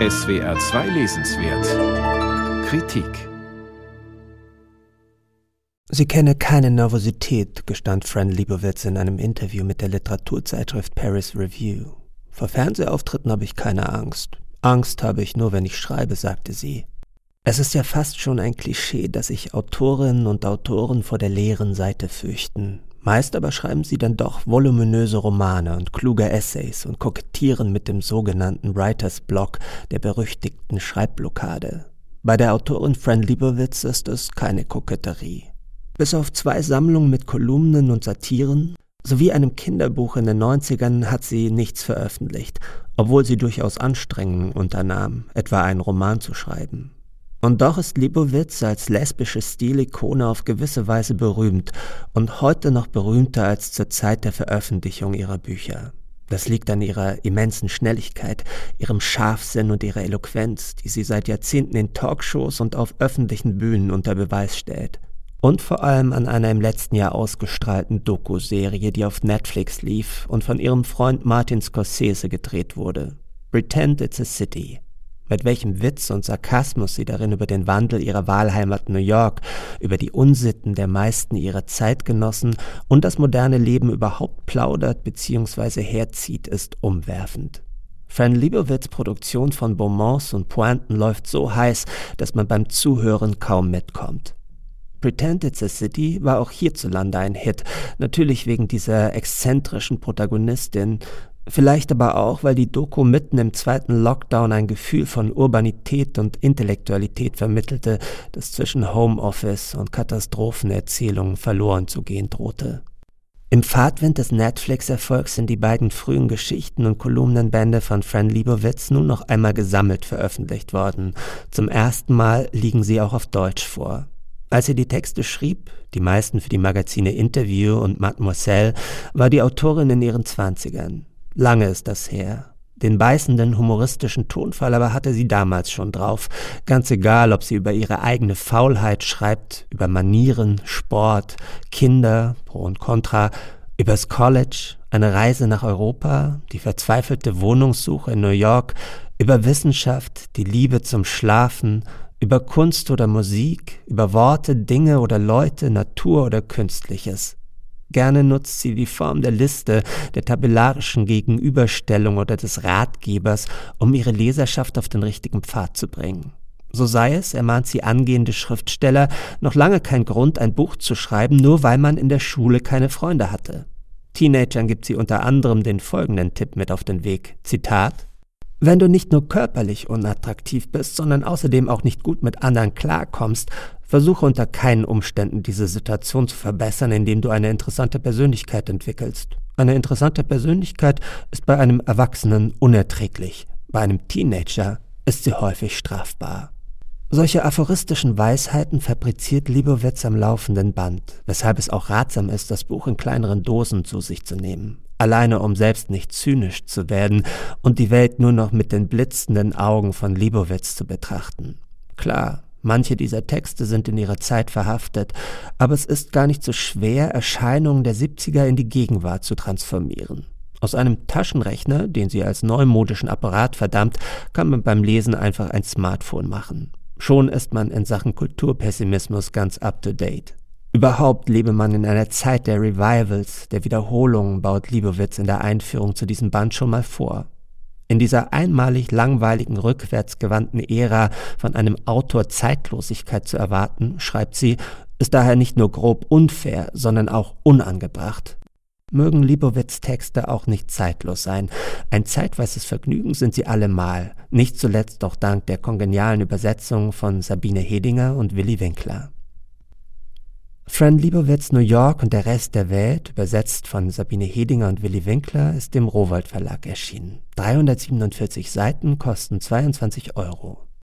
SWR 2 Lesenswert Kritik Sie kenne keine Nervosität, gestand Fran Lebowitz in einem Interview mit der Literaturzeitschrift Paris Review. Vor Fernsehauftritten habe ich keine Angst. Angst habe ich nur, wenn ich schreibe, sagte sie. Es ist ja fast schon ein Klischee, dass sich Autorinnen und Autoren vor der leeren Seite fürchten. Meist aber schreiben sie dann doch voluminöse Romane und kluge Essays und kokettieren mit dem sogenannten Writers Block der berüchtigten Schreibblockade. Bei der Autorin Fran Lebowitz ist es keine Koketterie. Bis auf zwei Sammlungen mit Kolumnen und Satiren sowie einem Kinderbuch in den 90ern hat sie nichts veröffentlicht, obwohl sie durchaus Anstrengungen unternahm, etwa einen Roman zu schreiben. Und doch ist Libowitz als lesbische Stilikone auf gewisse Weise berühmt und heute noch berühmter als zur Zeit der Veröffentlichung ihrer Bücher. Das liegt an ihrer immensen Schnelligkeit, ihrem Scharfsinn und ihrer Eloquenz, die sie seit Jahrzehnten in Talkshows und auf öffentlichen Bühnen unter Beweis stellt. Und vor allem an einer im letzten Jahr ausgestrahlten Doku-Serie, die auf Netflix lief und von ihrem Freund Martin Scorsese gedreht wurde. Pretend It's a City mit welchem Witz und Sarkasmus sie darin über den Wandel ihrer Wahlheimat New York, über die Unsitten der meisten ihrer Zeitgenossen und das moderne Leben überhaupt plaudert bzw. herzieht, ist umwerfend. Fran Lebowitz Produktion von Beaumonts und Pointen läuft so heiß, dass man beim Zuhören kaum mitkommt. Pretend It's a City war auch hierzulande ein Hit, natürlich wegen dieser exzentrischen Protagonistin, Vielleicht aber auch, weil die Doku mitten im zweiten Lockdown ein Gefühl von Urbanität und Intellektualität vermittelte, das zwischen Homeoffice und Katastrophenerzählungen verloren zu gehen drohte. Im Fahrtwind des Netflix-Erfolgs sind die beiden frühen Geschichten und Kolumnenbände von Fran Lebowitz nun noch einmal gesammelt veröffentlicht worden. Zum ersten Mal liegen sie auch auf Deutsch vor. Als sie die Texte schrieb, die meisten für die Magazine Interview und Mademoiselle, war die Autorin in ihren Zwanzigern. Lange ist das her. Den beißenden humoristischen Tonfall aber hatte sie damals schon drauf, ganz egal, ob sie über ihre eigene Faulheit schreibt, über Manieren, Sport, Kinder, Pro und Contra, übers College, eine Reise nach Europa, die verzweifelte Wohnungssuche in New York, über Wissenschaft, die Liebe zum Schlafen, über Kunst oder Musik, über Worte, Dinge oder Leute, Natur oder Künstliches. Gerne nutzt sie die Form der Liste, der tabellarischen Gegenüberstellung oder des Ratgebers, um ihre Leserschaft auf den richtigen Pfad zu bringen. So sei es, ermahnt sie angehende Schriftsteller, noch lange kein Grund, ein Buch zu schreiben, nur weil man in der Schule keine Freunde hatte. Teenagern gibt sie unter anderem den folgenden Tipp mit auf den Weg. Zitat wenn du nicht nur körperlich unattraktiv bist, sondern außerdem auch nicht gut mit anderen klarkommst, versuche unter keinen Umständen diese Situation zu verbessern, indem du eine interessante Persönlichkeit entwickelst. Eine interessante Persönlichkeit ist bei einem Erwachsenen unerträglich, bei einem Teenager ist sie häufig strafbar. Solche aphoristischen Weisheiten fabriziert Libowitz am laufenden Band, weshalb es auch ratsam ist, das Buch in kleineren Dosen zu sich zu nehmen alleine um selbst nicht zynisch zu werden und die Welt nur noch mit den blitzenden Augen von Libowitz zu betrachten. Klar, manche dieser Texte sind in ihrer Zeit verhaftet, aber es ist gar nicht so schwer, Erscheinungen der 70er in die Gegenwart zu transformieren. Aus einem Taschenrechner, den sie als neumodischen Apparat verdammt, kann man beim Lesen einfach ein Smartphone machen. Schon ist man in Sachen Kulturpessimismus ganz up to date. Überhaupt lebe man in einer Zeit der Revivals, der Wiederholungen, baut Liebowitz in der Einführung zu diesem Band schon mal vor. In dieser einmalig langweiligen, rückwärtsgewandten Ära von einem Autor Zeitlosigkeit zu erwarten, schreibt sie, ist daher nicht nur grob unfair, sondern auch unangebracht. Mögen Libowitz Texte auch nicht zeitlos sein. Ein zeitweises Vergnügen sind sie allemal, nicht zuletzt auch dank der kongenialen Übersetzung von Sabine Hedinger und Willi Winkler. Fran Libowitz New York und der Rest der Welt, übersetzt von Sabine Hedinger und Willi Winkler, ist im Rowold Verlag erschienen. 347 Seiten kosten 22 Euro.